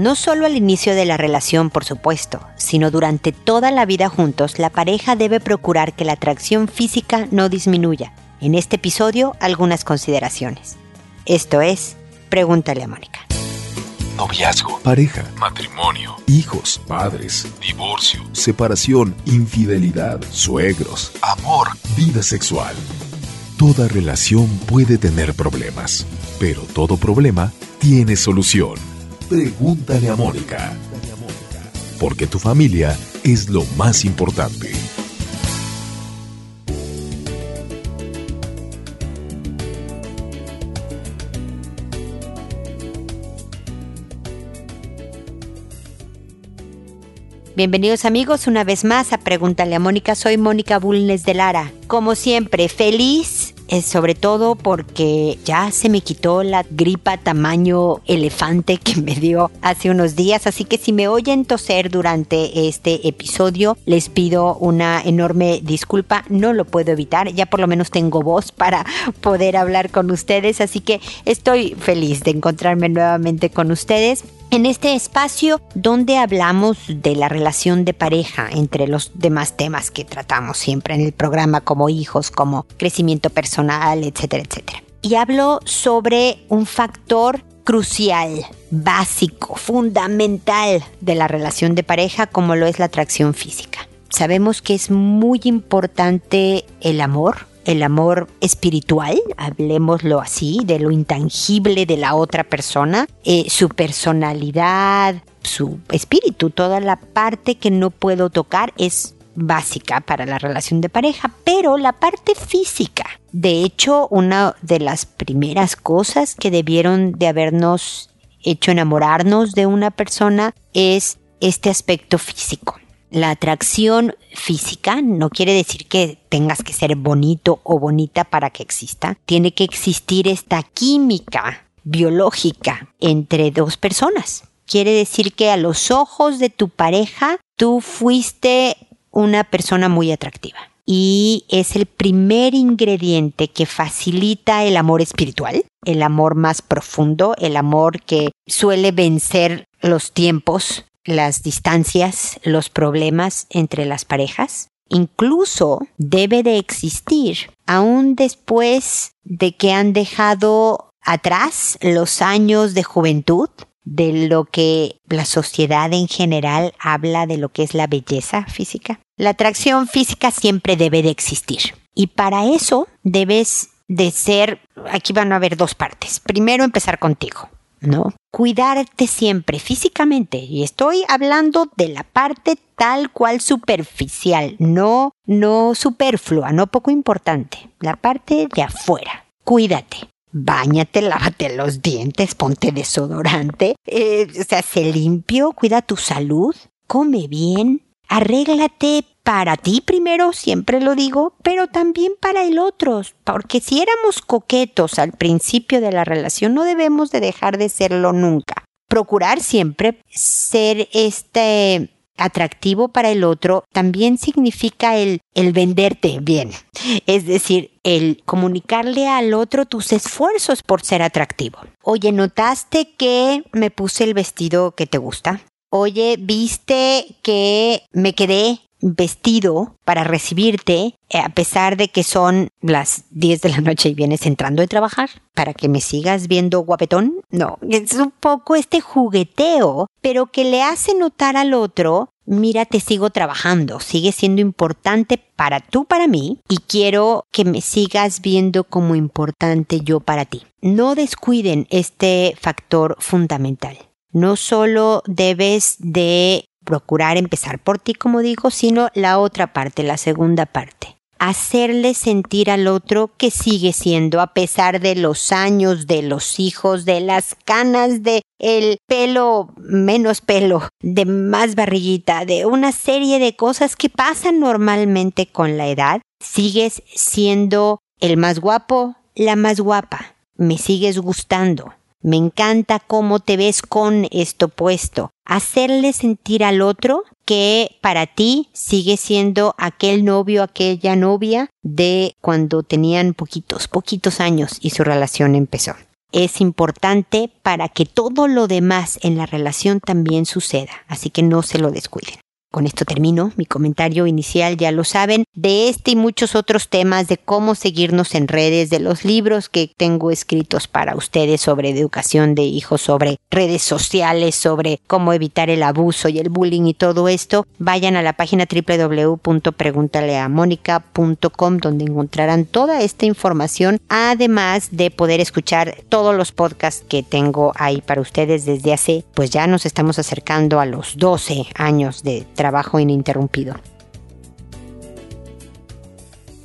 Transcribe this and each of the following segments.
No solo al inicio de la relación, por supuesto, sino durante toda la vida juntos, la pareja debe procurar que la atracción física no disminuya. En este episodio, algunas consideraciones. Esto es, pregúntale a Mónica. Noviazgo, pareja, matrimonio, hijos, padres, divorcio, separación, infidelidad, suegros, amor, vida sexual. Toda relación puede tener problemas, pero todo problema tiene solución. Pregúntale a Mónica. Porque tu familia es lo más importante. Bienvenidos amigos una vez más a Pregúntale a Mónica. Soy Mónica Bulnes de Lara. Como siempre, feliz, es sobre todo porque ya se me quitó la gripa tamaño elefante que me dio hace unos días. Así que si me oyen toser durante este episodio, les pido una enorme disculpa. No lo puedo evitar. Ya por lo menos tengo voz para poder hablar con ustedes. Así que estoy feliz de encontrarme nuevamente con ustedes en este espacio donde hablamos de la relación de pareja entre los demás temas que tratamos siempre en el programa como hijos, como crecimiento personal, etcétera, etcétera. Y hablo sobre un factor crucial, básico, fundamental de la relación de pareja como lo es la atracción física. Sabemos que es muy importante el amor, el amor espiritual, hablemoslo así, de lo intangible de la otra persona, eh, su personalidad, su espíritu, toda la parte que no puedo tocar es básica para la relación de pareja, pero la parte física. De hecho, una de las primeras cosas que debieron de habernos hecho enamorarnos de una persona es este aspecto físico. La atracción física no quiere decir que tengas que ser bonito o bonita para que exista. Tiene que existir esta química biológica entre dos personas. Quiere decir que a los ojos de tu pareja tú fuiste una persona muy atractiva. Y es el primer ingrediente que facilita el amor espiritual, el amor más profundo, el amor que suele vencer los tiempos las distancias, los problemas entre las parejas. Incluso debe de existir aún después de que han dejado atrás los años de juventud, de lo que la sociedad en general habla de lo que es la belleza física. La atracción física siempre debe de existir. Y para eso debes de ser, aquí van a haber dos partes. Primero empezar contigo. ¿No? Cuidarte siempre físicamente. Y estoy hablando de la parte tal cual superficial, no, no superflua, no poco importante. La parte de afuera. Cuídate. Báñate, lávate los dientes, ponte desodorante, eh, o sea, limpio, cuida tu salud, come bien, arréglate para ti primero, siempre lo digo, pero también para el otro, porque si éramos coquetos al principio de la relación, no debemos de dejar de serlo nunca. Procurar siempre ser este atractivo para el otro también significa el, el venderte bien. Es decir, el comunicarle al otro tus esfuerzos por ser atractivo. Oye, ¿notaste que me puse el vestido que te gusta? Oye, ¿viste que me quedé vestido para recibirte eh, a pesar de que son las 10 de la noche y vienes entrando de trabajar para que me sigas viendo guapetón. No, es un poco este jugueteo, pero que le hace notar al otro, mira, te sigo trabajando, sigue siendo importante para tú, para mí, y quiero que me sigas viendo como importante yo para ti. No descuiden este factor fundamental. No solo debes de procurar empezar por ti, como digo, sino la otra parte, la segunda parte. Hacerle sentir al otro que sigue siendo, a pesar de los años, de los hijos, de las canas, de el pelo, menos pelo, de más barriguita, de una serie de cosas que pasan normalmente con la edad, sigues siendo el más guapo, la más guapa. Me sigues gustando me encanta cómo te ves con esto puesto. Hacerle sentir al otro que para ti sigue siendo aquel novio, aquella novia de cuando tenían poquitos, poquitos años y su relación empezó. es importante para que todo lo demás en la relación también suceda, así que no se lo descuiden. Con esto termino mi comentario inicial, ya lo saben, de este y muchos otros temas, de cómo seguirnos en redes, de los libros que tengo escritos para ustedes sobre educación de hijos, sobre redes sociales, sobre cómo evitar el abuso y el bullying y todo esto, vayan a la página www.preguntaleamónica.com donde encontrarán toda esta información, además de poder escuchar todos los podcasts que tengo ahí para ustedes desde hace, pues ya nos estamos acercando a los 12 años de trabajo ininterrumpido.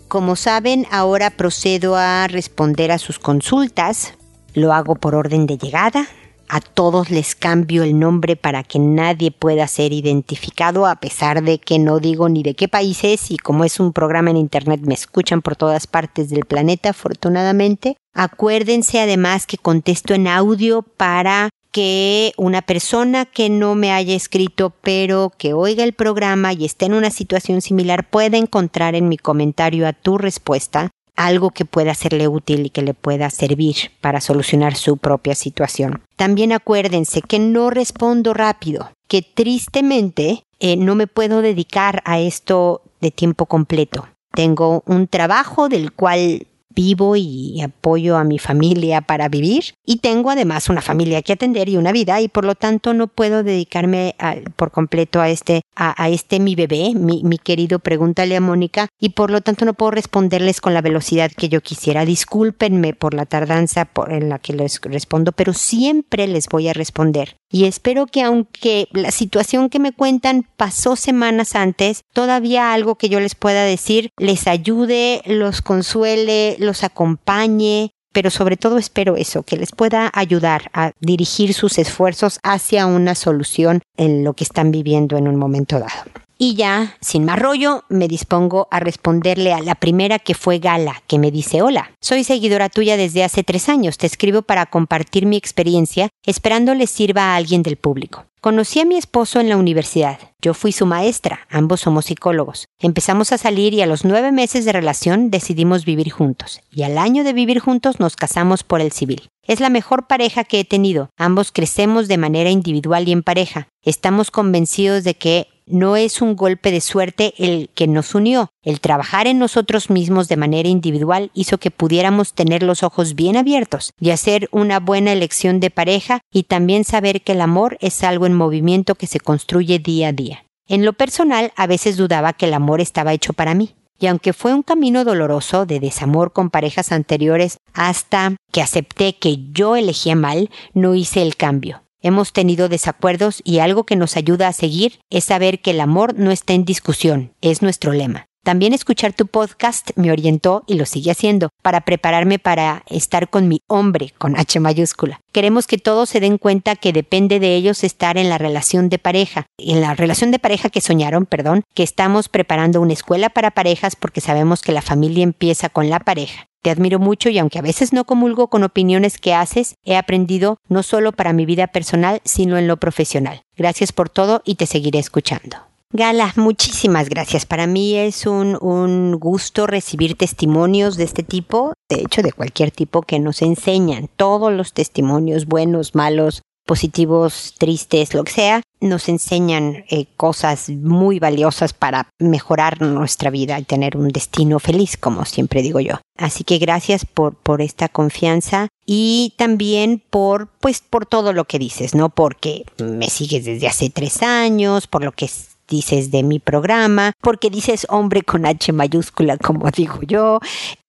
Como saben, ahora procedo a responder a sus consultas. Lo hago por orden de llegada. A todos les cambio el nombre para que nadie pueda ser identificado, a pesar de que no digo ni de qué país es y como es un programa en Internet me escuchan por todas partes del planeta, afortunadamente. Acuérdense además que contesto en audio para que una persona que no me haya escrito pero que oiga el programa y esté en una situación similar pueda encontrar en mi comentario a tu respuesta algo que pueda serle útil y que le pueda servir para solucionar su propia situación. También acuérdense que no respondo rápido, que tristemente eh, no me puedo dedicar a esto de tiempo completo. Tengo un trabajo del cual vivo y apoyo a mi familia para vivir. Y tengo además una familia que atender y una vida y por lo tanto no puedo dedicarme por completo a este a, este mi bebé mi, mi, querido pregúntale a Mónica y por lo tanto no puedo responderles con la velocidad que yo quisiera. Discúlpenme por la tardanza en la que les respondo pero siempre les voy a responder. Y espero que aunque la situación que me cuentan pasó semanas antes, todavía algo que yo les pueda decir les ayude, los consuele, los acompañe, pero sobre todo espero eso, que les pueda ayudar a dirigir sus esfuerzos hacia una solución en lo que están viviendo en un momento dado. Y ya, sin más rollo, me dispongo a responderle a la primera que fue Gala, que me dice, hola, soy seguidora tuya desde hace tres años, te escribo para compartir mi experiencia, esperando le sirva a alguien del público. Conocí a mi esposo en la universidad. Yo fui su maestra, ambos somos psicólogos. Empezamos a salir y a los nueve meses de relación decidimos vivir juntos. Y al año de vivir juntos nos casamos por el civil. Es la mejor pareja que he tenido. Ambos crecemos de manera individual y en pareja. Estamos convencidos de que no es un golpe de suerte el que nos unió. El trabajar en nosotros mismos de manera individual hizo que pudiéramos tener los ojos bien abiertos y hacer una buena elección de pareja y también saber que el amor es algo en movimiento que se construye día a día. En lo personal, a veces dudaba que el amor estaba hecho para mí. Y aunque fue un camino doloroso de desamor con parejas anteriores hasta que acepté que yo elegía mal, no hice el cambio. Hemos tenido desacuerdos y algo que nos ayuda a seguir es saber que el amor no está en discusión, es nuestro lema. También escuchar tu podcast me orientó y lo sigue haciendo para prepararme para estar con mi hombre con H mayúscula. Queremos que todos se den cuenta que depende de ellos estar en la relación de pareja, en la relación de pareja que soñaron, perdón, que estamos preparando una escuela para parejas porque sabemos que la familia empieza con la pareja. Te admiro mucho y aunque a veces no comulgo con opiniones que haces, he aprendido no solo para mi vida personal, sino en lo profesional. Gracias por todo y te seguiré escuchando. Gala, muchísimas gracias. Para mí es un, un, gusto recibir testimonios de este tipo, de hecho de cualquier tipo que nos enseñan. Todos los testimonios, buenos, malos, positivos, tristes, lo que sea, nos enseñan eh, cosas muy valiosas para mejorar nuestra vida y tener un destino feliz, como siempre digo yo. Así que gracias por, por esta confianza y también por, pues, por todo lo que dices, ¿no? Porque me sigues desde hace tres años, por lo que dices de mi programa, porque dices hombre con H mayúscula, como digo yo.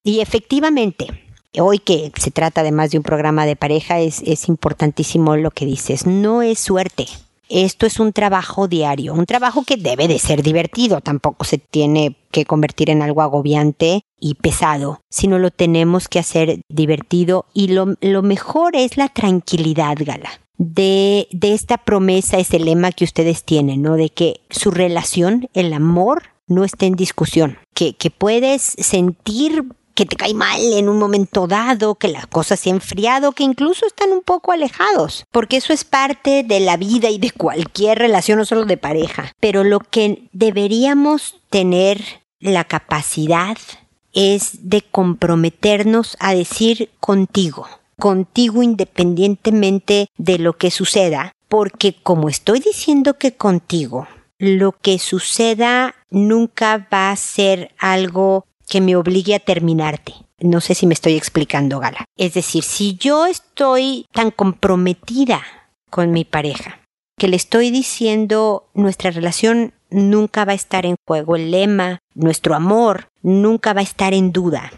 Y efectivamente, hoy que se trata además de un programa de pareja, es, importantísimo lo que dices. No es suerte. Esto es un trabajo diario, un trabajo que debe de ser divertido, tampoco se tiene que convertir en algo agobiante y pesado, sino lo tenemos que hacer divertido y lo, mejor es la tranquilidad, Gala. De, esta promesa, ese lema que ustedes tienen, ¿no? De que su relación, el amor, no está en discusión, que puedes sentir que te cae mal en un momento dado, que las cosas se han enfriado, que incluso están un poco alejados, porque eso es parte de la vida y de cualquier relación, no solo de pareja. Pero lo que deberíamos tener la capacidad es de comprometernos a decir contigo. contigo independientemente de lo que suceda, porque como estoy diciendo que contigo, lo que suceda nunca va a ser algo que me obligue a terminarte. No sé si me estoy explicando, Gala. Es decir, si yo estoy tan comprometida con mi pareja, que le estoy diciendo nuestra relación nunca va a estar en juego, el lema, nuestro amor nunca va a estar en duda.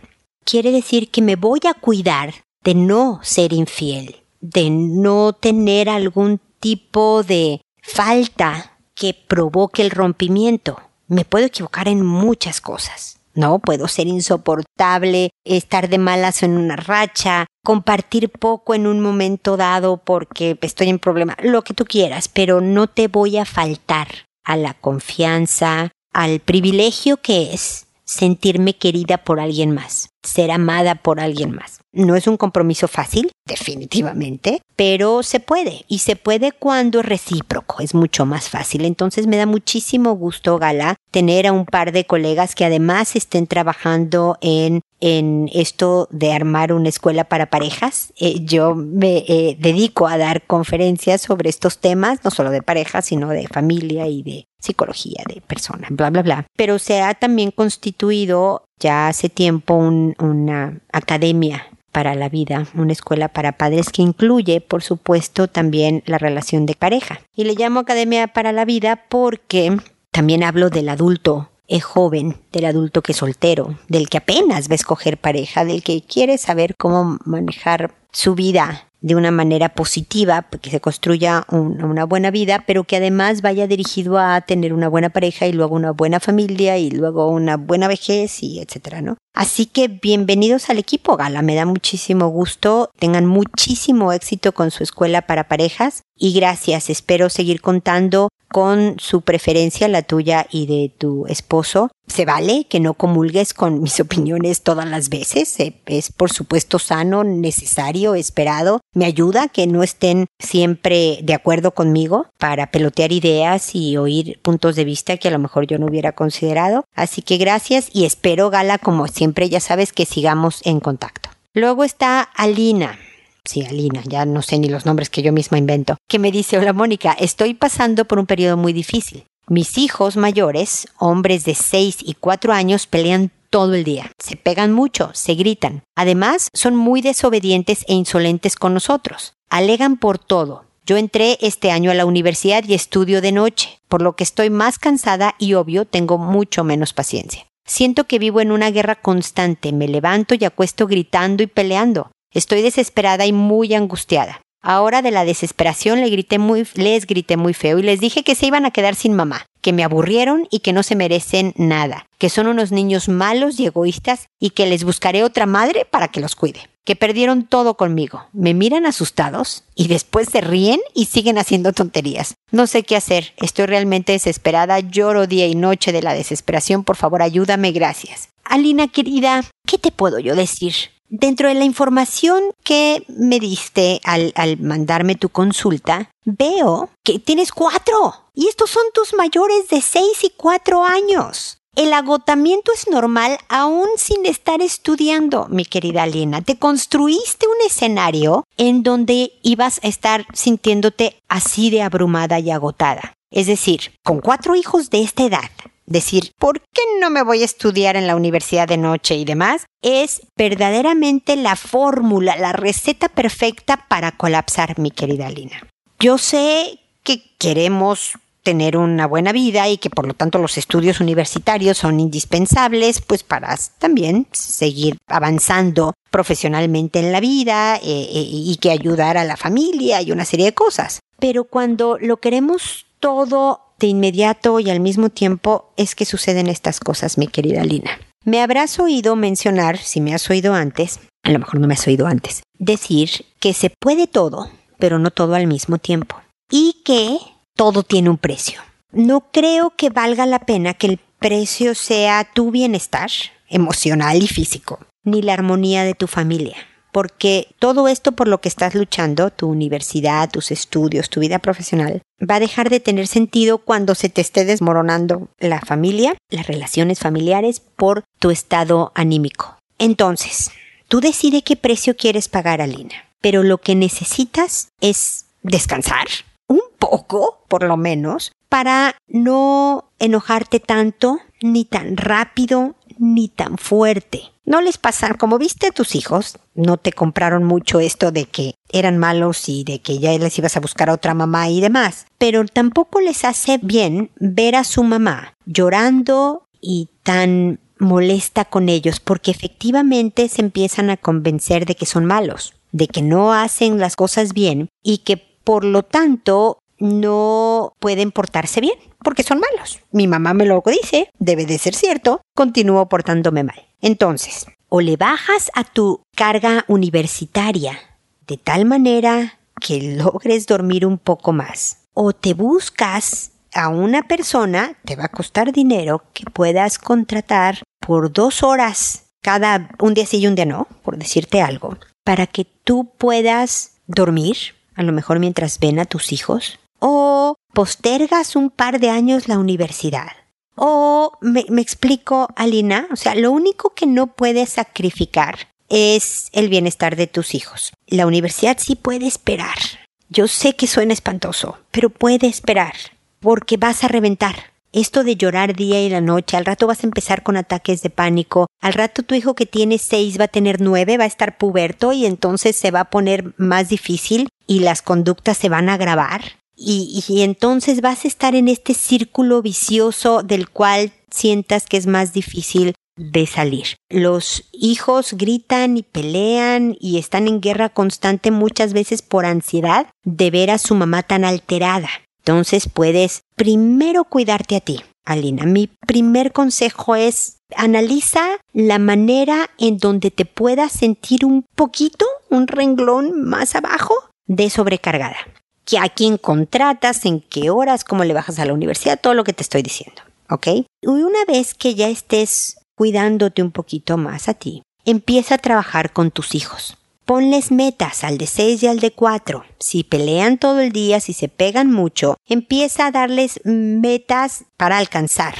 Quiere decir que me voy a cuidar de no ser infiel, de no tener algún tipo de falta que provoque el rompimiento. Me puedo equivocar en muchas cosas. No, puedo ser insoportable, estar de malas en una racha, compartir poco en un momento dado porque estoy en problema, lo que tú quieras, pero no te voy a faltar a la confianza, al privilegio que es sentirme querida por alguien más, ser amada por alguien más. No es un compromiso fácil, definitivamente, pero se puede y se puede cuando es recíproco, es mucho más fácil. Entonces me da muchísimo gusto, Gala, tener a un par de colegas que además estén trabajando en en esto de armar una escuela para parejas. Eh, yo me eh, dedico a dar conferencias sobre estos temas, no solo de parejas, sino de familia y de psicología de personas, bla, bla, bla. Pero se ha también constituido ya hace tiempo una academia para la vida, una escuela para padres que incluye, por supuesto, también la relación de pareja. Y le llamo Academia para la Vida porque también hablo del adulto es joven, del adulto que es soltero, del que apenas va a escoger pareja, del que quiere saber cómo manejar su vida de una manera positiva, que se construya una buena vida, pero que además vaya dirigido a tener una buena pareja y luego una buena familia y luego una buena vejez y etcétera, ¿no? Así que bienvenidos al equipo Gala, me da muchísimo gusto, tengan muchísimo éxito con su escuela para parejas y gracias, espero seguir contando con su preferencia, la tuya y de tu esposo. Se vale que no comulgues con mis opiniones todas las veces. Es por supuesto sano, necesario, esperado. Me ayuda que no estén siempre de acuerdo conmigo para pelotear ideas y oír puntos de vista que a lo mejor yo no hubiera considerado. Así que gracias y espero, Gala, como siempre, ya sabes que sigamos en contacto. Luego está Alina sí, Alina, ya no sé ni los nombres que yo misma invento, que me dice, hola Mónica, estoy pasando por un periodo muy difícil. Mis hijos mayores, hombres de 6 y 4 años, pelean todo el día. Se pegan mucho, se gritan. Además, son muy desobedientes e insolentes con nosotros. Alegan por todo. Yo entré este año a la universidad y estudio de noche, por lo que estoy más cansada y obvio tengo mucho menos paciencia. Siento que vivo en una guerra constante, me levanto y acuesto gritando y peleando. Estoy desesperada y muy angustiada. Ahora de la desesperación le grité muy, les grité muy feo y les dije que se iban a quedar sin mamá, que me aburrieron y que no se merecen nada, que son unos niños malos y egoístas y que les buscaré otra madre para que los cuide, que perdieron todo conmigo. Me miran asustados y después se ríen y siguen haciendo tonterías. No sé qué hacer, estoy realmente desesperada, lloro día y noche de la desesperación, por favor ayúdame, gracias. Alina querida, ¿qué te puedo yo decir? Dentro de la información que me diste al, mandarme tu consulta, veo que tienes cuatro. Y estos son tus mayores de seis y cuatro años. El agotamiento es normal aún sin estar estudiando, mi querida Lina. Te construiste un escenario en donde ibas a estar sintiéndote así de abrumada y agotada. Es decir, con cuatro hijos de esta edad, decir, ¿por qué no me voy a estudiar en la universidad de noche y demás? Es verdaderamente la fórmula, la receta perfecta para colapsar, mi querida Lina. Yo sé que queremos tener una buena vida y que por lo tanto los estudios universitarios son indispensables pues para también seguir avanzando profesionalmente en la vida eh, eh, y que ayudar a la familia y una serie de cosas. Pero cuando lo queremos todo de inmediato y al mismo tiempo es que suceden estas cosas, mi querida Lina. Me habrás oído mencionar, si me has oído antes, a lo mejor no me has oído antes, decir que se puede todo, pero no todo al mismo tiempo. Y que todo tiene un precio. No creo que valga la pena que el precio sea tu bienestar emocional y físico, ni la armonía de tu familia porque todo esto por lo que estás luchando, tu universidad, tus estudios, tu vida profesional, va a dejar de tener sentido cuando se te esté desmoronando la familia, las relaciones familiares por tu estado anímico. Entonces, tú decides qué precio quieres pagar, Alina. pero lo que necesitas es descansar un poco, por lo menos, para no enojarte tanto, ni tan rápido, ni tan fuerte. No les pasan, como viste a tus hijos, no te compraron mucho esto de que eran malos y de que ya les ibas a buscar a otra mamá y demás. Pero tampoco les hace bien ver a su mamá llorando y tan molesta con ellos porque efectivamente se empiezan a convencer de que son malos, de que no hacen las cosas bien y que por lo tanto no pueden portarse bien porque son malos. Mi mamá me lo dice, debe de ser cierto, continúo portándome mal. Entonces, o le bajas a tu carga universitaria de tal manera que logres dormir un poco más, o te buscas a una persona, te va a costar dinero, que puedas contratar por dos horas cada un día sí y un día no, por decirte algo, para que tú puedas dormir, a lo mejor mientras ven a tus hijos, o postergas un par de años la universidad. O me, explico, Alina, o sea, lo único que no puedes sacrificar es el bienestar de tus hijos. La universidad sí puede esperar. Yo sé que suena espantoso, pero puede esperar, porque vas a reventar. Esto de llorar día y la noche, al rato vas a empezar con ataques de pánico, al rato tu hijo que tiene seis va a tener nueve, va a estar puberto y entonces se va a poner más difícil y las conductas se van a agravar y, entonces vas a estar en este círculo vicioso del cual sientas que es más difícil de salir. Los hijos gritan y pelean y están en guerra constante muchas veces por ansiedad de ver a su mamá tan alterada. Entonces puedes primero cuidarte a ti. Alina, mi primer consejo es analiza la manera en donde te puedas sentir un poquito, un renglón más abajo de sobrecargada a quién contratas, en qué horas, cómo le bajas a la universidad, todo lo que te estoy diciendo. ¿Ok? Y una vez que ya estés cuidándote un poquito más a ti, empieza a trabajar con tus hijos. Ponles metas al de 6 y al de 4. Si pelean todo el día, si se pegan mucho, empieza a darles metas para alcanzar.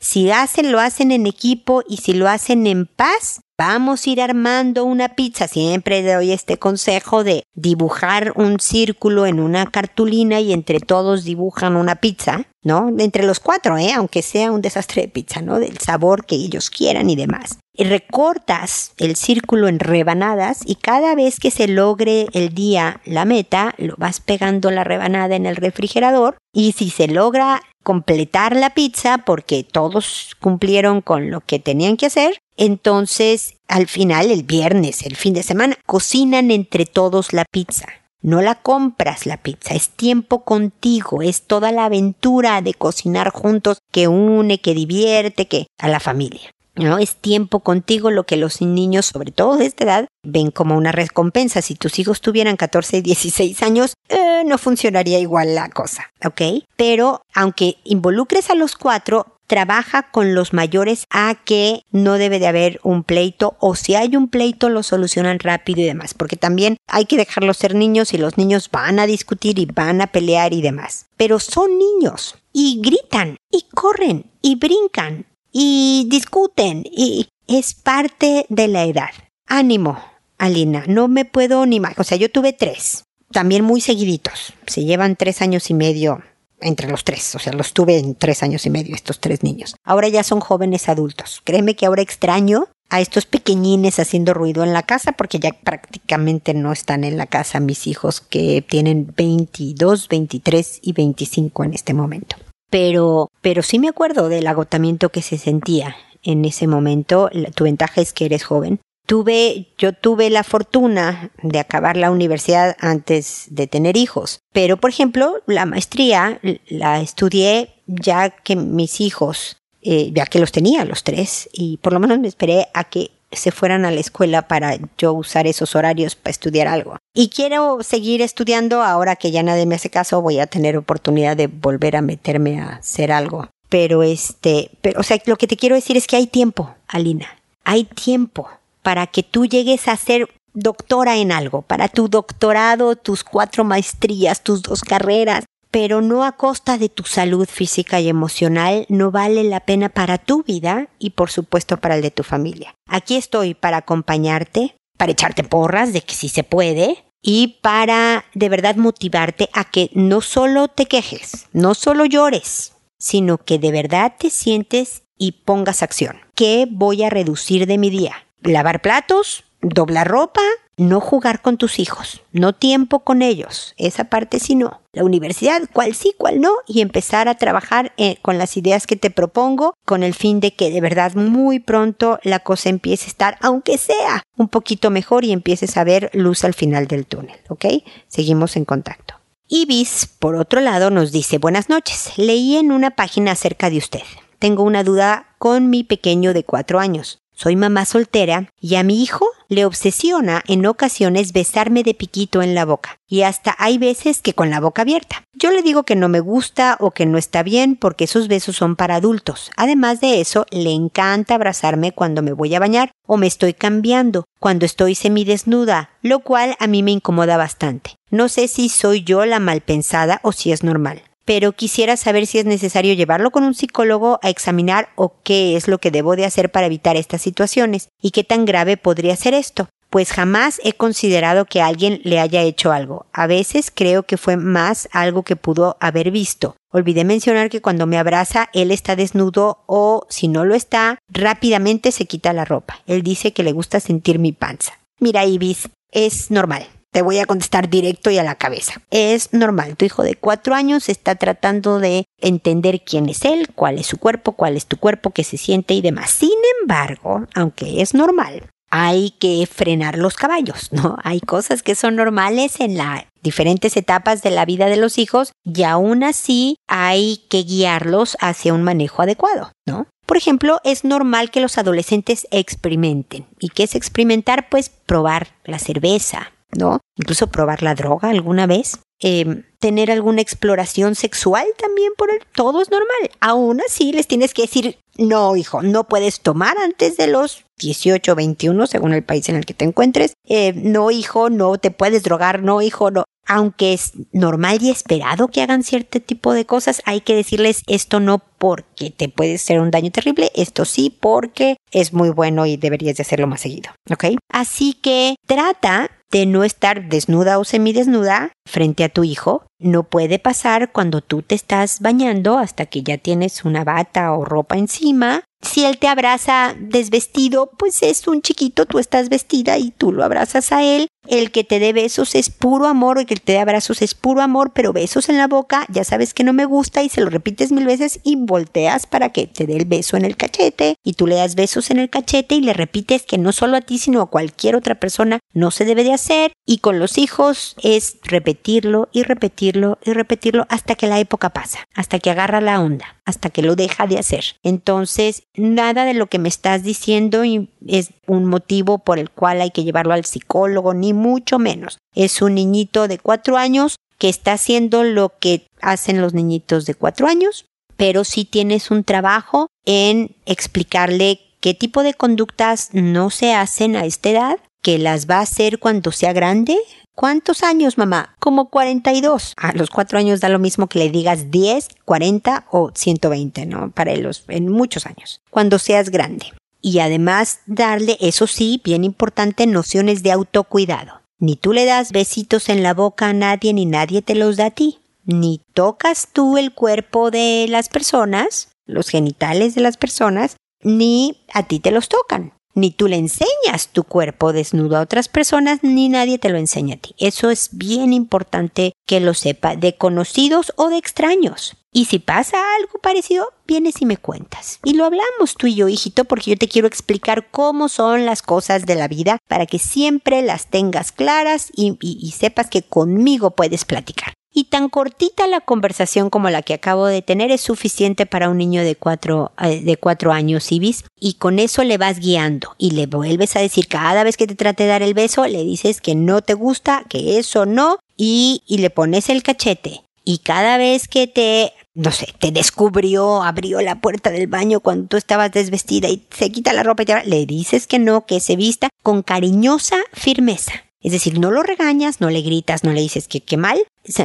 Si hacen, lo hacen en equipo y si lo hacen en paz, vamos a ir armando una pizza. Siempre doy este consejo de dibujar un círculo en una cartulina y entre todos dibujan una pizza, ¿no? Entre los cuatro, ¿eh? Aunque sea un desastre de pizza, ¿no? Del sabor que ellos quieran y demás. Recortas el círculo en rebanadas y cada vez que se logre el día la meta, lo vas pegando la rebanada en el refrigerador y si se logra completar la pizza porque todos cumplieron con lo que tenían que hacer, entonces, al final, el viernes, el fin de semana, cocinan entre todos la pizza. No la compras la pizza, es tiempo contigo, es toda la aventura de cocinar juntos que une, que divierte, que a la familia. ¿no? Es tiempo contigo lo que los niños, sobre todo de esta edad, ven como una recompensa. Si tus hijos tuvieran 14 y 16 años, eh, no funcionaría igual la cosa, ¿ok? Pero aunque involucres a los cuatro, trabaja con los mayores a que no debe de haber un pleito o si hay un pleito lo solucionan rápido y demás, porque también hay que dejarlos ser niños y los niños van a discutir y van a pelear y demás. Pero son niños y gritan y corren y brincan y discuten y es parte de la edad. Ánimo, Alina, no me puedo ni más. O sea, yo tuve tres, también muy seguiditos. Se llevan tres años y medio entre los tres, o sea, los tuve en tres años y medio, estos tres niños. Ahora ya son jóvenes adultos. Créeme que ahora extraño a estos pequeñines haciendo ruido en la casa porque ya prácticamente no están en la casa mis hijos que tienen 22, 23 y 25 en este momento. Pero, pero sí me acuerdo del agotamiento que se sentía en ese momento. Tu ventaja es que eres joven tuve, yo tuve la fortuna de acabar la universidad antes de tener hijos. Pero, por ejemplo, la maestría la estudié ya que mis hijos, eh, ya que los tenía los tres, y por lo menos me esperé a que se fueran a la escuela para yo usar esos horarios para estudiar algo. Y quiero seguir estudiando ahora que ya nadie me hace caso, voy a tener oportunidad de volver a meterme a hacer algo. Pero este, pero, o sea, lo que te quiero decir es que hay tiempo, Alina. Hay tiempo para que tú llegues a ser doctora en algo, para tu doctorado, tus cuatro maestrías, tus dos carreras, pero no a costa de tu salud física y emocional, no vale la pena para tu vida y por supuesto para el de tu familia. Aquí estoy para acompañarte, para echarte porras de que sí se puede, y para de verdad motivarte a que no solo te quejes, no solo llores, sino que de verdad te sientes y pongas acción. ¿Qué voy a reducir de mi día? ¿Lavar platos? ¿Doblar ropa? no jugar con tus hijos, no tiempo con ellos, esa parte sí no. La universidad, cuál sí, cuál no, y empezar a trabajar eh, con las ideas que te propongo, con el fin de que de verdad muy pronto la cosa empiece a estar, aunque sea un poquito mejor y empieces a ver luz al final del túnel, ¿ok? Seguimos en contacto. Ibis, por otro lado, nos dice, buenas noches, leí en una página acerca de usted. Tengo una duda con mi pequeño de cuatro años. Soy mamá soltera y a mi hijo le obsesiona en ocasiones besarme de piquito en la boca y hasta hay veces que con la boca abierta. Yo le digo que no me gusta o que no está bien porque esos besos son para adultos. Además de eso, le encanta abrazarme cuando me voy a bañar o me estoy cambiando, cuando estoy semidesnuda, lo cual a mí me incomoda bastante. No sé si soy yo la mal pensada o si es normal pero quisiera saber si es necesario llevarlo con un psicólogo a examinar o qué es lo que debo de hacer para evitar estas situaciones y qué tan grave podría ser esto. Pues jamás he considerado que alguien le haya hecho algo. A veces creo que fue más algo que pudo haber visto. Olvidé mencionar que cuando me abraza él está desnudo o si no lo está, rápidamente se quita la ropa. Él dice que le gusta sentir mi panza. Mira, Ibis, es normal. Te voy a contestar directo y a la cabeza. Es normal, tu hijo de cuatro años está tratando de entender quién es él, cuál es su cuerpo, cuál es tu cuerpo, qué se siente y demás. Sin embargo, aunque es normal, hay que frenar los caballos, ¿no? Hay cosas que son normales en las diferentes etapas de la vida de los hijos y aún así hay que guiarlos hacia un manejo adecuado, ¿no? Por ejemplo, es normal que los adolescentes experimenten. ¿Y qué es experimentar? Pues probar la cerveza, ¿no? Incluso probar la droga alguna vez. Em, tener alguna exploración sexual también por el todo es normal. Aún así les tienes que decir, no, hijo, no puedes tomar antes de los 18 o 21, según el país en el que te encuentres. Eh, no, hijo, no te puedes drogar, no, hijo, no. Aunque es normal y esperado que hagan cierto tipo de cosas, hay que decirles esto no porque te puede ser un daño terrible, esto sí porque es muy bueno y deberías de hacerlo más seguido, ¿ok? Así que trata de no estar desnuda o semidesnuda frente a tu hijo. No puede pasar cuando tú te estás bañando hasta que ya tienes una bata o ropa encima si él te abraza desvestido, pues es un chiquito, tú estás vestida y tú lo abrazas a él. El que te dé besos es puro amor, el que te dé abrazos es puro amor, pero besos en la boca, ya sabes que no me gusta y se lo repites mil veces y volteas para que te dé el beso en el cachete y tú le das besos en el cachete y le repites que no solo a ti sino a cualquier otra persona no se debe de hacer y con los hijos es repetirlo y repetirlo y repetirlo hasta que la época pasa, hasta que agarra la onda, hasta que lo deja de hacer. Entonces, nada de lo que me estás diciendo es un motivo por el cual hay que llevarlo al psicólogo, ni mucho menos. Es un niñito de cuatro años que está haciendo lo que hacen los niñitos de cuatro años, pero sí tienes un trabajo en explicarle qué tipo de conductas no se hacen a esta edad, que las va a hacer cuando sea grande. ¿Cuántos años, mamá? Como 42. A los cuatro años da lo mismo que le digas 10, 40 o 120, ¿no? Para los, en muchos años. Cuando seas grande y además darle, eso sí, bien importante, nociones de autocuidado. Ni tú le das besitos en la boca a nadie, ni nadie te los da a ti. Ni tocas tú el cuerpo de las personas, los genitales de las personas, ni a ti te los tocan. Ni tú le enseñas tu cuerpo desnudo a otras personas, ni nadie te lo enseña a ti. Eso es bien importante que lo sepa de conocidos o de extraños. Y si pasa algo parecido, vienes y me cuentas. Y lo hablamos tú y yo, hijito, porque yo te quiero explicar cómo son las cosas de la vida para que siempre las tengas claras y, sepas que conmigo puedes platicar. Y tan cortita la conversación como la que acabo de tener es suficiente para un niño de cuatro, eh, de cuatro años, Ibis, y con eso le vas guiando y le vuelves a decir cada vez que te trate de dar el beso, le dices que no te gusta, que eso no, y, y le pones el cachete. Y cada vez que te no sé, te descubrió, abrió la puerta del baño cuando tú estabas desvestida y se quita la ropa y te le dices que no, que se vista con cariñosa firmeza. Es decir, no lo regañas, no le gritas, no le dices que qué mal,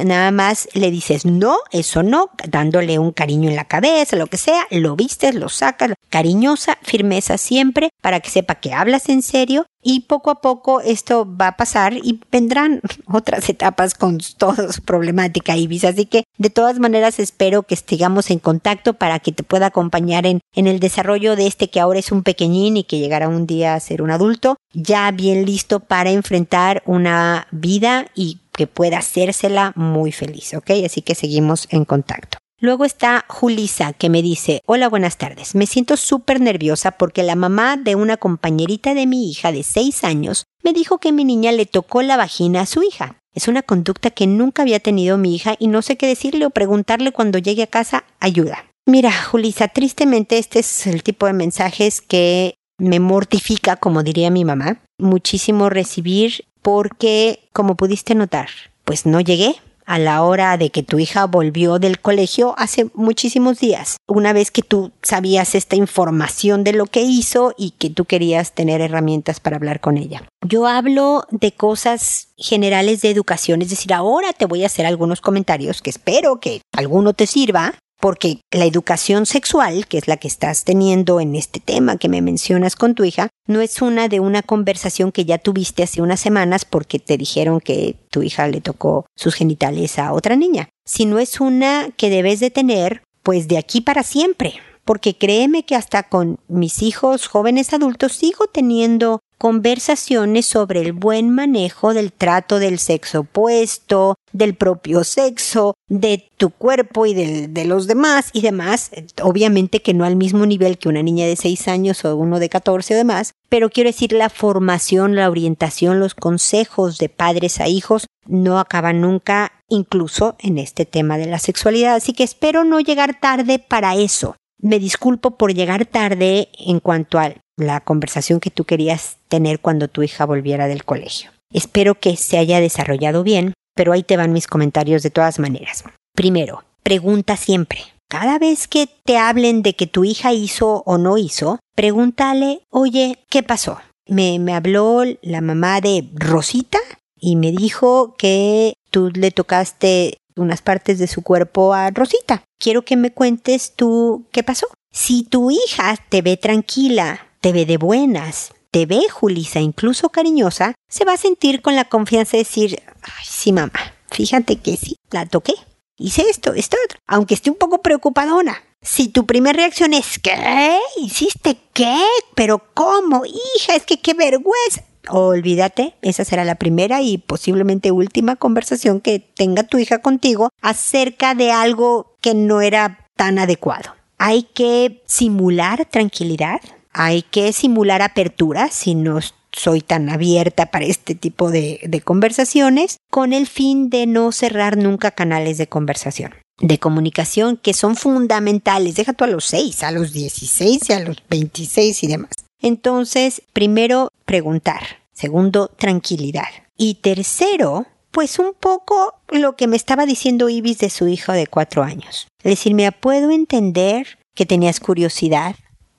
nada más le dices no, eso no, dándole un cariño en la cabeza, lo que sea, lo vistes, lo sacas, cariñosa, firmeza siempre, para que sepa que hablas en serio y poco a poco esto va a pasar y vendrán otras etapas con toda su problemática, Ibis. Así que de todas maneras espero que estemos en contacto para que te pueda acompañar en, en el desarrollo de este que ahora es un pequeñín y que llegará un día a ser un adulto, ya bien listo para enfrentar una vida y que pueda hacérsela muy feliz, ¿ok? Así que seguimos en contacto. Luego está Julisa que me dice, hola buenas tardes, me siento súper nerviosa porque la mamá de una compañerita de mi hija de 6 años me dijo que mi niña le tocó la vagina a su hija. Es una conducta que nunca había tenido mi hija y no sé qué decirle o preguntarle cuando llegue a casa ayuda. Mira, Julisa, tristemente este es el tipo de mensajes que me mortifica, como diría mi mamá, muchísimo recibir porque, como pudiste notar, pues no llegué, a la hora de que tu hija volvió del colegio hace muchísimos días, una vez que tú sabías esta información de lo que hizo y que tú querías tener herramientas para hablar con ella. Yo hablo de cosas generales de educación, es decir, ahora te voy a hacer algunos comentarios que espero que alguno te sirva porque la educación sexual, que es la que estás teniendo en este tema que me mencionas con tu hija, no es una de una conversación que ya tuviste hace unas semanas porque te dijeron que tu hija le tocó sus genitales a otra niña, sino es una que debes de tener pues de aquí para siempre. Porque créeme que hasta con mis hijos jóvenes adultos sigo teniendo conversaciones sobre el buen manejo del trato del sexo opuesto, del propio sexo, de tu cuerpo y de, los demás y demás. Obviamente que no al mismo nivel que una niña de 6 años o uno de 14 o demás, pero quiero decir la formación, la orientación, los consejos de padres a hijos no acaban nunca, incluso en este tema de la sexualidad. Así que espero no llegar tarde para eso. Me disculpo por llegar tarde en cuanto a la conversación que tú querías tener cuando tu hija volviera del colegio. Espero que se haya desarrollado bien, pero ahí te van mis comentarios de todas maneras. Primero, pregunta siempre. Cada vez que te hablen de que tu hija hizo o no hizo, pregúntale, oye, ¿qué pasó? Me, me habló la mamá de Rosita y me dijo que tú le tocaste unas partes de su cuerpo a Rosita. Quiero que me cuentes tú qué pasó. Si tu hija te ve tranquila, te ve de buenas, te ve Julisa incluso cariñosa, se va a sentir con la confianza de decir, ay, sí mamá, fíjate que sí, la toqué, hice esto, esto otro, aunque esté un poco preocupadona. Si tu primera reacción es, ¿qué? ¿Hiciste qué? ¿Pero cómo? Hija, es que qué vergüenza. Olvídate, esa será la primera y posiblemente última conversación que tenga tu hija contigo acerca de algo que no era tan adecuado. Hay que simular tranquilidad, hay que simular apertura si no soy tan abierta para este tipo de, conversaciones con el fin de no cerrar nunca canales de conversación, de comunicación que son fundamentales. Deja tú a los 6, a los 16 y a los 26 y demás. Entonces, primero, preguntar. Segundo, tranquilidad. Y tercero, pues un poco lo que me estaba diciendo Ibis de su hijo de cuatro años. Decirme, puedo entender que tenías curiosidad,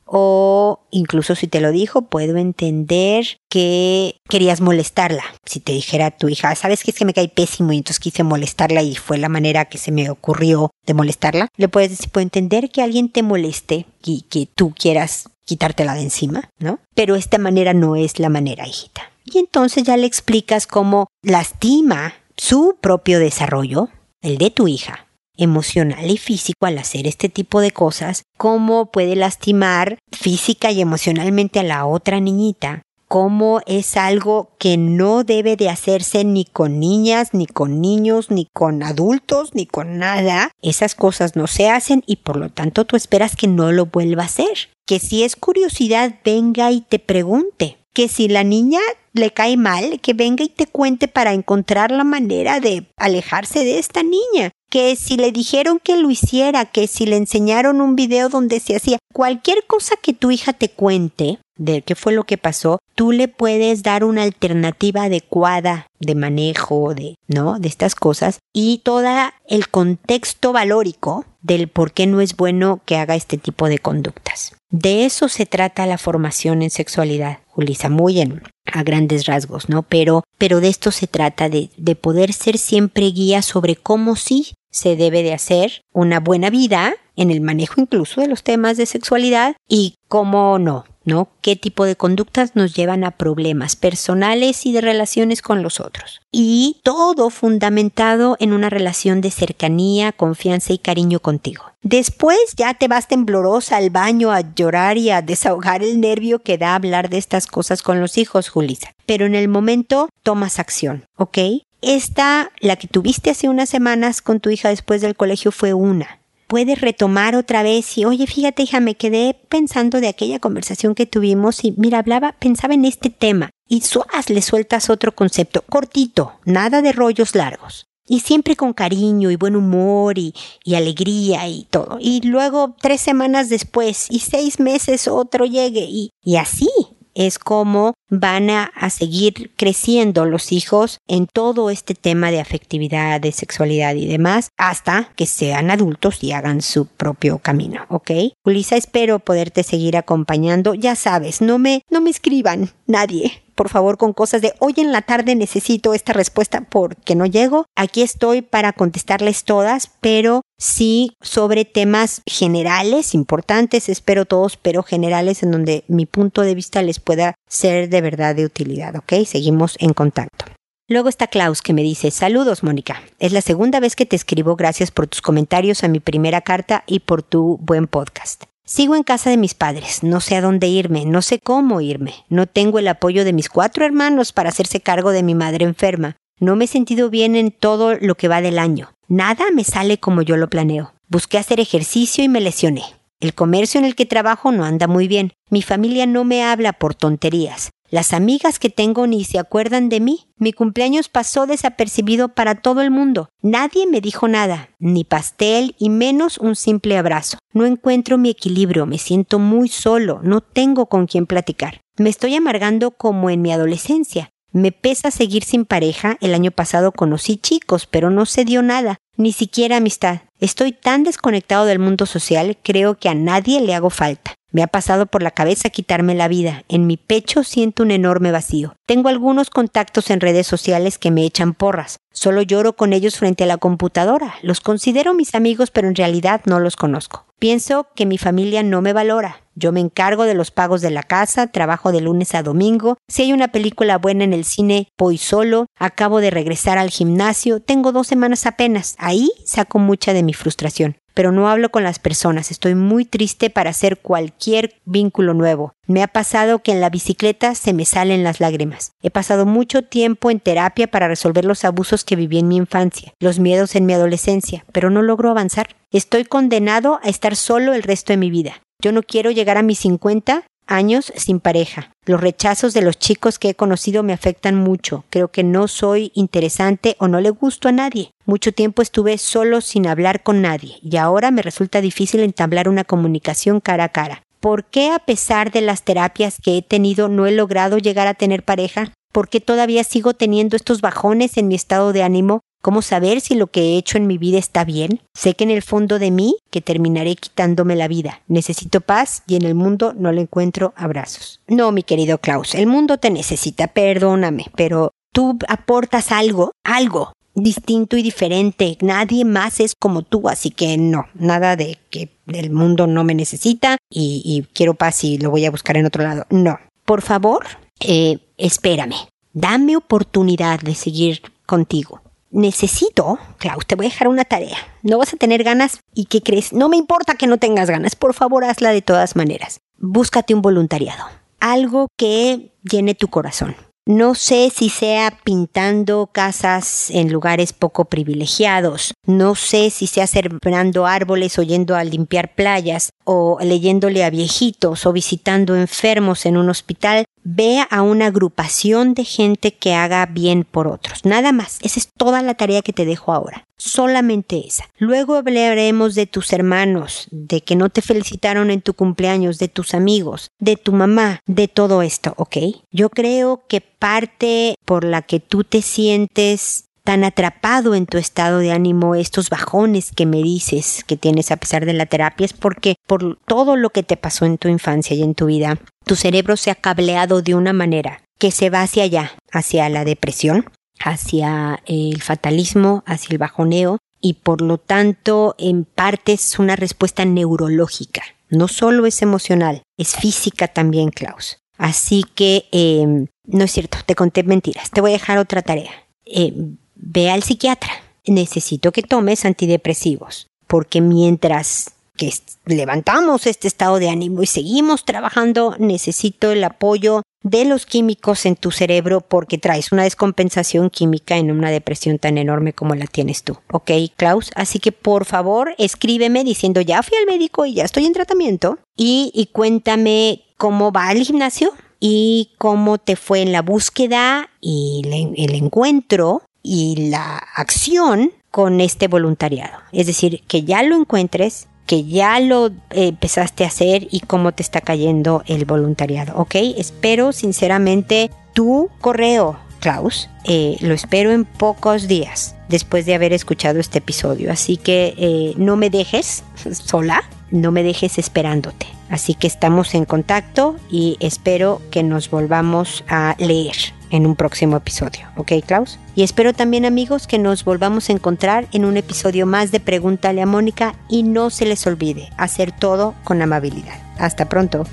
o incluso si te lo dijo, puedo entender que querías molestarla. Si te dijera tu hija, sabes que es que me cae pésimo y entonces quise molestarla y fue la manera que se me ocurrió de molestarla, le puedes decir, puedo entender que alguien te moleste y que tú quieras quitártela de encima, ¿no? Pero esta manera no es la manera, hijita. Y entonces ya le explicas cómo lastima su propio desarrollo, el de tu hija, emocional y físico al hacer este tipo de cosas, cómo puede lastimar física y emocionalmente a la otra niñita, cómo es algo que no debe de hacerse ni con niñas, ni con niños, ni con adultos, ni con nada. Esas cosas no se hacen y por lo tanto tú esperas que no lo vuelva a hacer. Que si es curiosidad venga y te pregunte. Que si la niña le cae mal, que venga y te cuente para encontrar la manera de alejarse de esta niña que si le dijeron que lo hiciera, que si le enseñaron un video donde se hacía, cualquier cosa que tu hija te cuente de qué fue lo que pasó, tú le puedes dar una alternativa adecuada de manejo de, ¿no? de estas cosas y todo el contexto valórico del por qué no es bueno que haga este tipo de conductas. De eso se trata la formación en sexualidad, Julisa, muy en, a grandes rasgos, ¿no? Pero, pero de esto se trata, de, de poder ser siempre guía sobre cómo sí se debe de hacer una buena vida en el manejo incluso de los temas de sexualidad y cómo no. ¿no? ¿Qué tipo de conductas nos llevan a problemas personales y de relaciones con los otros? Y todo fundamentado en una relación de cercanía, confianza y cariño contigo. Después ya te vas temblorosa al baño a llorar y a desahogar el nervio que da hablar de estas cosas con los hijos, Julisa. Pero en el momento tomas acción, ¿ok? Esta, la que tuviste hace unas semanas con tu hija después del colegio fue una puedes retomar otra vez y oye, fíjate hija, me quedé pensando de aquella conversación que tuvimos y mira, hablaba, pensaba en este tema y suaz le sueltas otro concepto, cortito, nada de rollos largos. Y siempre con cariño y buen humor y, y alegría y todo. Y luego tres semanas después y seis meses otro llegue y, y así, es como van a, seguir creciendo los hijos en todo este tema de afectividad, de sexualidad y demás, hasta que sean adultos y hagan su propio camino, ¿ok? Ulisa, espero poderte seguir acompañando. Ya sabes, no me, no me escriban nadie por favor, con cosas de hoy en la tarde necesito esta respuesta porque no llego. Aquí estoy para contestarles todas, pero sí sobre temas generales, importantes, espero todos, pero generales en donde mi punto de vista les pueda ser de verdad de utilidad, ¿ok? Seguimos en contacto. Luego está Klaus que me dice, saludos Mónica, es la segunda vez que te escribo, gracias por tus comentarios a mi primera carta y por tu buen podcast. Sigo en casa de mis padres, no sé a dónde irme, no sé cómo irme, no tengo el apoyo de mis cuatro hermanos para hacerse cargo de mi madre enferma, no me he sentido bien en todo lo que va del año, nada me sale como yo lo planeo. Busqué hacer ejercicio y me lesioné. El comercio en el que trabajo no anda muy bien, mi familia no me habla por tonterías, las amigas que tengo ni se acuerdan de mí. Mi cumpleaños pasó desapercibido para todo el mundo. Nadie me dijo nada, ni pastel y menos un simple abrazo. No encuentro mi equilibrio, me siento muy solo, no tengo con quién platicar. Me estoy amargando como en mi adolescencia. Me pesa seguir sin pareja. El año pasado conocí chicos, pero no se dio nada, ni siquiera amistad. Estoy tan desconectado del mundo social, creo que a nadie le hago falta. Me ha pasado por la cabeza quitarme la vida. En mi pecho siento un enorme vacío. Tengo algunos contactos en redes sociales que me echan porras. Solo lloro con ellos frente a la computadora. Los considero mis amigos, pero en realidad no los conozco. Pienso que mi familia no me valora. Yo me encargo de los pagos de la casa, trabajo de lunes a domingo. Si hay una película buena en el cine, voy solo. Acabo de regresar al gimnasio. Tengo dos semanas apenas. Ahí saco mucha de mi frustración pero no hablo con las personas. Estoy muy triste para hacer cualquier vínculo nuevo. Me ha pasado que en la bicicleta se me salen las lágrimas. He pasado mucho tiempo en terapia para resolver los abusos que viví en mi infancia, los miedos en mi adolescencia, pero no logro avanzar. Estoy condenado a estar solo el resto de mi vida. Yo no quiero llegar a mis 50 años sin pareja. Los rechazos de los chicos que he conocido me afectan mucho. Creo que no soy interesante o no le gusto a nadie. Mucho tiempo estuve solo sin hablar con nadie y ahora me resulta difícil entablar una comunicación cara a cara. ¿Por qué a pesar de las terapias que he tenido no he logrado llegar a tener pareja? ¿Por qué todavía sigo teniendo estos bajones en mi estado de ánimo? ¿Cómo saber si lo que he hecho en mi vida está bien? Sé que en el fondo de mí que terminaré quitándome la vida. Necesito paz y en el mundo no le encuentro abrazos. No, mi querido Klaus, el mundo te necesita, perdóname, pero tú aportas algo, algo distinto y diferente. Nadie más es como tú, así que no, nada de que el mundo no me necesita y, quiero paz y lo voy a buscar en otro lado. No, por favor, eh, espérame. Dame oportunidad de seguir contigo necesito, te voy a dejar una tarea. No vas a tener ganas y ¿qué crees? No me importa que no tengas ganas, por favor hazla de todas maneras. Búscate un voluntariado, algo que llene tu corazón. No sé si sea pintando casas en lugares poco privilegiados, no sé si sea sembrando árboles o yendo a limpiar playas, o leyéndole a viejitos o visitando enfermos en un hospital, Vea a una agrupación de gente que haga bien por otros. Nada más. Esa es toda la tarea que te dejo ahora. Solamente esa. Luego hablaremos de tus hermanos, de que no te felicitaron en tu cumpleaños, de tus amigos, de tu mamá, de todo esto, ¿ok? Yo creo que parte por la que tú te sientes tan atrapado en tu estado de ánimo, estos bajones que me dices que tienes a pesar de la terapia, es porque por todo lo que te pasó en tu infancia y en tu vida, tu cerebro se ha cableado de una manera que se va hacia allá, hacia la depresión, hacia el fatalismo, hacia el bajoneo, y por lo tanto en parte es una respuesta neurológica. No solo es emocional, es física también, Klaus. Así que, em, no es cierto, te conté mentiras. Te voy a dejar otra tarea. Em, ve al psiquiatra. Necesito que tomes antidepresivos, porque mientras que levantamos este estado de ánimo y seguimos trabajando, necesito el apoyo de los químicos en tu cerebro porque traes una descompensación química en una depresión tan enorme como la tienes tú. ¿Ok, Klaus? Así que por favor escríbeme diciendo ya fui al médico y ya estoy en tratamiento y, cuéntame cómo va al gimnasio y cómo te fue en la búsqueda y el encuentro y la acción con este voluntariado. Es decir, que ya lo encuentres, que ya lo eh, empezaste a hacer y cómo te está cayendo el voluntariado, ¿ok? Espero sinceramente tu correo, Klaus. Eh, lo espero en pocos días después de haber escuchado este episodio. Así que eh, no me dejes sola, no me dejes esperándote. Así que estamos en contacto y espero que nos volvamos a leer en un próximo episodio. ¿Ok, Klaus? Y espero también, amigos, que nos volvamos a encontrar en un episodio más de Pregúntale a Mónica y no se les olvide hacer todo con amabilidad. Hasta pronto.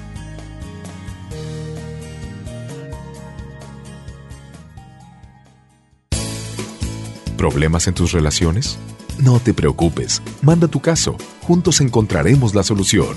¿Problemas en tus relaciones? No te preocupes, manda tu caso, juntos encontraremos la solución.